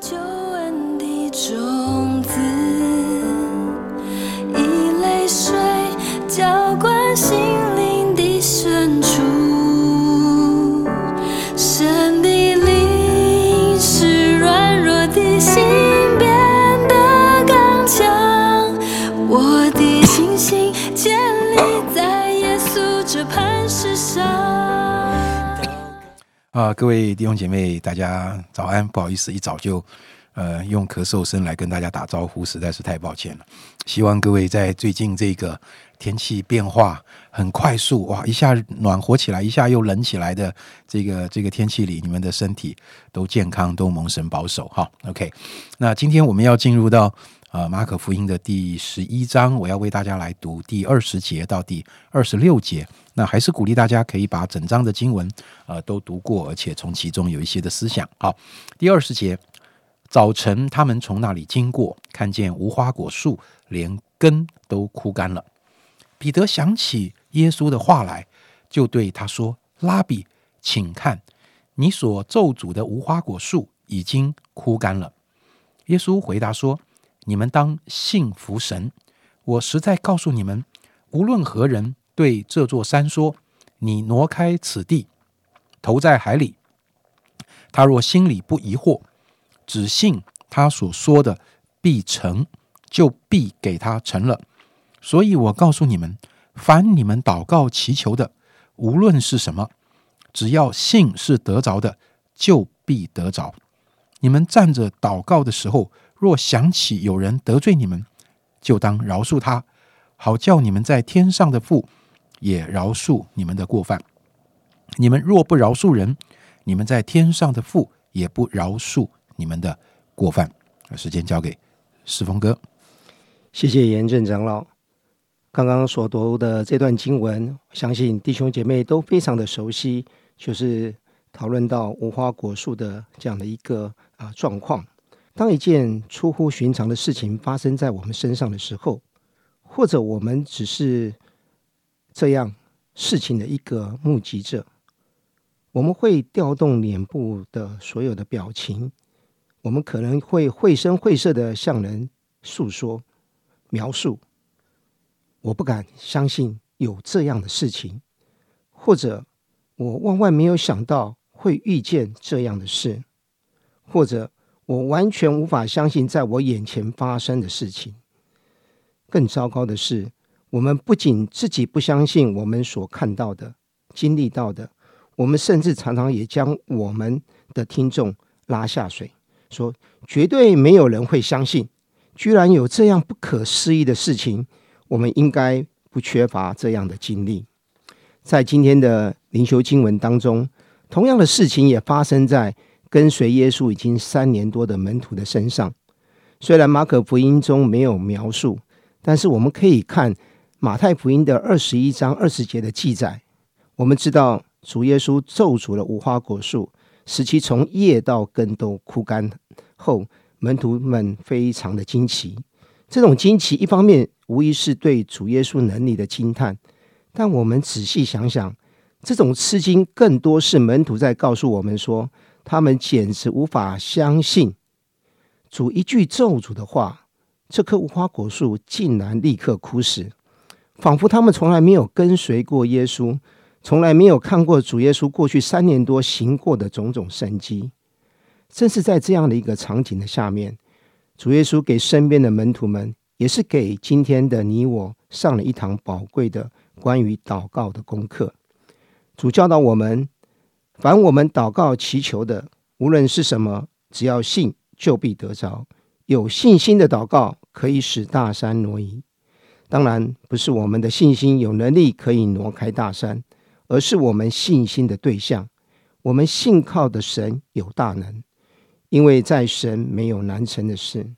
救恩的种啊，各位弟兄姐妹，大家早安！不好意思，一早就呃用咳嗽声来跟大家打招呼，实在是太抱歉了。希望各位在最近这个天气变化很快速，哇，一下暖和起来，一下又冷起来的这个这个天气里，你们的身体都健康，都蒙神保守哈。OK，那今天我们要进入到呃马可福音的第十一章，我要为大家来读第二十节到第二十六节。那还是鼓励大家可以把整章的经文呃都读过，而且从其中有一些的思想。好，第二十节，早晨他们从那里经过，看见无花果树连根都枯干了。彼得想起耶稣的话来，就对他说：“拉比，请看，你所咒诅的无花果树已经枯干了。”耶稣回答说：“你们当信服神。我实在告诉你们，无论何人对这座山说：‘你挪开此地，投在海里’，他若心里不疑惑，只信他所说的必成，就必给他成了。所以我告诉你们，凡你们祷告祈求的，无论是什么，只要信是得着的，就必得着。你们站着祷告的时候，若想起有人得罪你们，就当饶恕他，好叫你们在天上的父也饶恕你们的过犯。你们若不饶恕人，你们在天上的父也不饶恕你们的过犯。时间交给世峰哥。谢谢严正长老。刚刚所读的这段经文，相信弟兄姐妹都非常的熟悉，就是讨论到无花果树的这样的一个啊状况。当一件出乎寻常的事情发生在我们身上的时候，或者我们只是这样事情的一个目击者，我们会调动脸部的所有的表情，我们可能会绘声绘色的向人诉说、描述。我不敢相信有这样的事情，或者我万万没有想到会遇见这样的事，或者我完全无法相信在我眼前发生的事情。更糟糕的是，我们不仅自己不相信我们所看到的、经历到的，我们甚至常常也将我们的听众拉下水，说绝对没有人会相信，居然有这样不可思议的事情。我们应该不缺乏这样的经历。在今天的灵修经文当中，同样的事情也发生在跟随耶稣已经三年多的门徒的身上。虽然马可福音中没有描述，但是我们可以看马太福音的二十一章二十节的记载。我们知道主耶稣咒诅了无花果树，使其从叶到根都枯干后，门徒们非常的惊奇。这种惊奇，一方面无疑是对主耶稣能力的惊叹，但我们仔细想想，这种吃惊更多是门徒在告诉我们说，他们简直无法相信主一句咒诅的话，这棵无花果树竟然立刻枯死，仿佛他们从来没有跟随过耶稣，从来没有看过主耶稣过去三年多行过的种种神迹。正是在这样的一个场景的下面。主耶稣给身边的门徒们，也是给今天的你我上了一堂宝贵的关于祷告的功课。主教导我们：凡我们祷告祈求的，无论是什么，只要信，就必得着。有信心的祷告，可以使大山挪移。当然，不是我们的信心有能力可以挪开大山，而是我们信心的对象。我们信靠的神有大能。因为在神没有难成的事，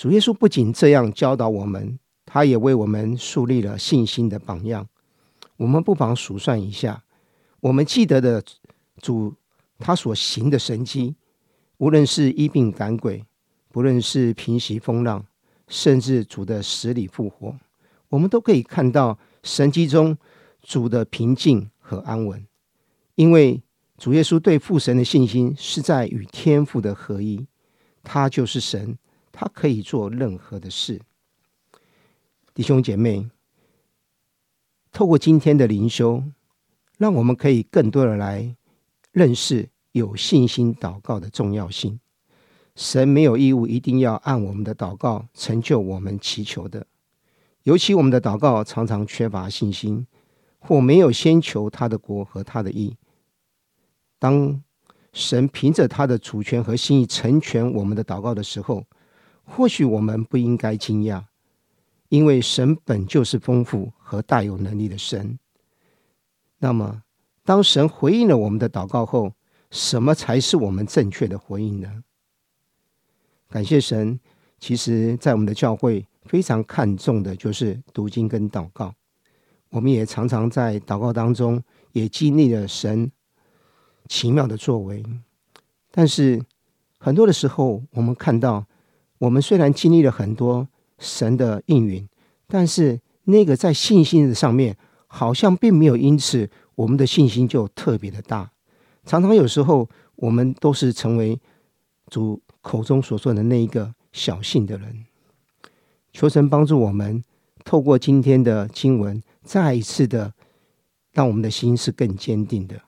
主耶稣不仅这样教导我们，他也为我们树立了信心的榜样。我们不妨数算一下，我们记得的主他所行的神迹，无论是医病赶鬼，不论是平息风浪，甚至主的死里复活，我们都可以看到神迹中主的平静和安稳，因为。主耶稣对父神的信心是在与天父的合一，他就是神，他可以做任何的事。弟兄姐妹，透过今天的灵修，让我们可以更多的来认识有信心祷告的重要性。神没有义务一定要按我们的祷告成就我们祈求的，尤其我们的祷告常常缺乏信心，或没有先求他的国和他的义。当神凭着他的主权和心意成全我们的祷告的时候，或许我们不应该惊讶，因为神本就是丰富和大有能力的神。那么，当神回应了我们的祷告后，什么才是我们正确的回应呢？感谢神，其实，在我们的教会非常看重的就是读经跟祷告。我们也常常在祷告当中也经历了神。奇妙的作为，但是很多的时候，我们看到，我们虽然经历了很多神的应允，但是那个在信心的上面，好像并没有因此我们的信心就特别的大。常常有时候，我们都是成为主口中所说的那一个小信的人。求神帮助我们，透过今天的经文，再一次的让我们的心是更坚定的。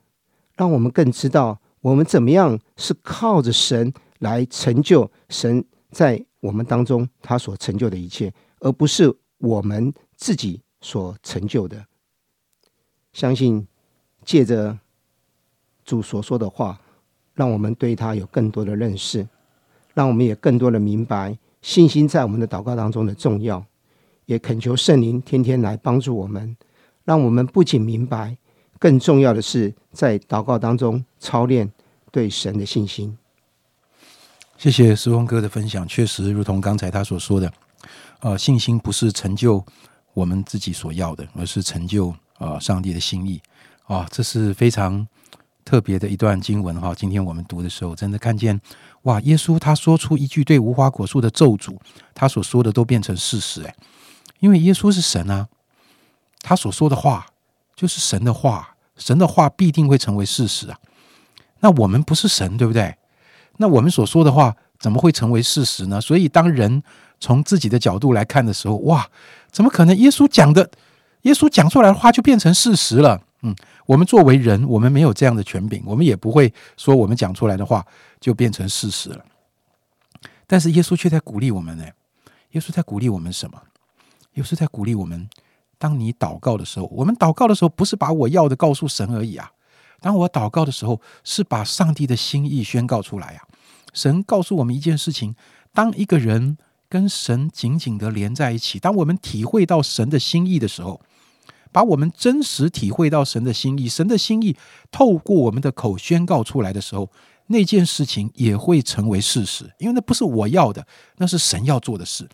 让我们更知道，我们怎么样是靠着神来成就神在我们当中他所成就的一切，而不是我们自己所成就的。相信借着主所说的话，让我们对他有更多的认识，让我们也更多的明白信心在我们的祷告当中的重要。也恳求圣灵天天来帮助我们，让我们不仅明白。更重要的是，在祷告当中操练对神的信心。谢谢石峰哥的分享，确实如同刚才他所说的，呃，信心不是成就我们自己所要的，而是成就呃上帝的心意啊，这是非常特别的一段经文哈。今天我们读的时候，真的看见哇，耶稣他说出一句对无花果树的咒诅，他所说的都变成事实哎，因为耶稣是神啊，他所说的话就是神的话。神的话必定会成为事实啊！那我们不是神，对不对？那我们所说的话怎么会成为事实呢？所以，当人从自己的角度来看的时候，哇，怎么可能？耶稣讲的，耶稣讲出来的话就变成事实了？嗯，我们作为人，我们没有这样的权柄，我们也不会说我们讲出来的话就变成事实了。但是，耶稣却在鼓励我们呢。耶稣在鼓励我们什么？耶稣在鼓励我们。当你祷告的时候，我们祷告的时候不是把我要的告诉神而已啊。当我祷告的时候，是把上帝的心意宣告出来啊。神告诉我们一件事情：当一个人跟神紧紧的连在一起，当我们体会到神的心意的时候，把我们真实体会到神的心意，神的心意透过我们的口宣告出来的时候，那件事情也会成为事实，因为那不是我要的，那是神要做的事。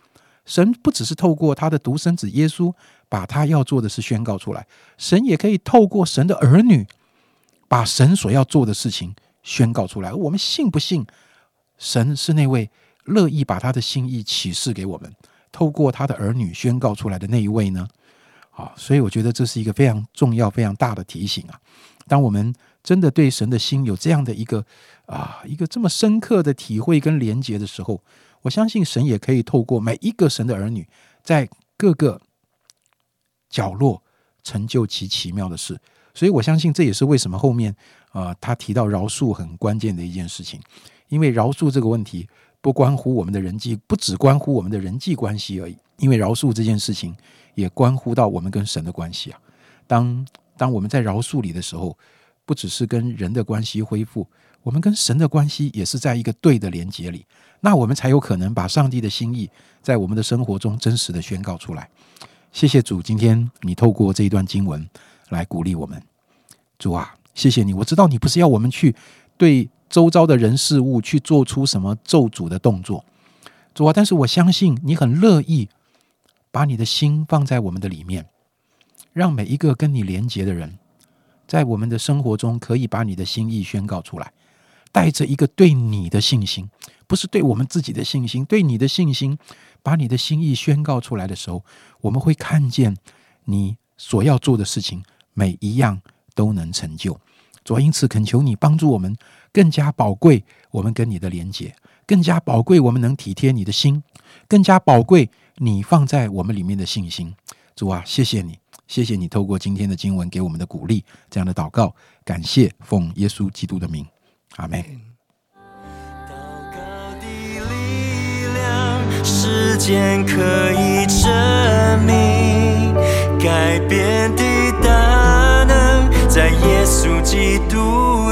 神不只是透过他的独生子耶稣。把他要做的事宣告出来，神也可以透过神的儿女，把神所要做的事情宣告出来。我们信不信？神是那位乐意把他的心意启示给我们，透过他的儿女宣告出来的那一位呢？啊，所以我觉得这是一个非常重要、非常大的提醒啊！当我们真的对神的心有这样的一个啊一个这么深刻的体会跟连结的时候，我相信神也可以透过每一个神的儿女，在各个。角落成就其奇妙的事，所以我相信这也是为什么后面啊他提到饶恕很关键的一件事情，因为饶恕这个问题不关乎我们的人际，不只关乎我们的人际关系而已，因为饶恕这件事情也关乎到我们跟神的关系啊。当当我们在饶恕里的时候，不只是跟人的关系恢复，我们跟神的关系也是在一个对的连接里，那我们才有可能把上帝的心意在我们的生活中真实的宣告出来。谢谢主，今天你透过这一段经文来鼓励我们。主啊，谢谢你！我知道你不是要我们去对周遭的人事物去做出什么咒诅的动作，主啊，但是我相信你很乐意把你的心放在我们的里面，让每一个跟你连结的人，在我们的生活中可以把你的心意宣告出来，带着一个对你的信心，不是对我们自己的信心，对你的信心。把你的心意宣告出来的时候，我们会看见你所要做的事情，每一样都能成就。主，因此恳求你帮助我们，更加宝贵我们跟你的连结，更加宝贵我们能体贴你的心，更加宝贵你放在我们里面的信心。主啊，谢谢你，谢谢你透过今天的经文给我们的鼓励，这样的祷告，感谢奉耶稣基督的名，阿门。祷告的力量，时间可以证明，改变的，稣基督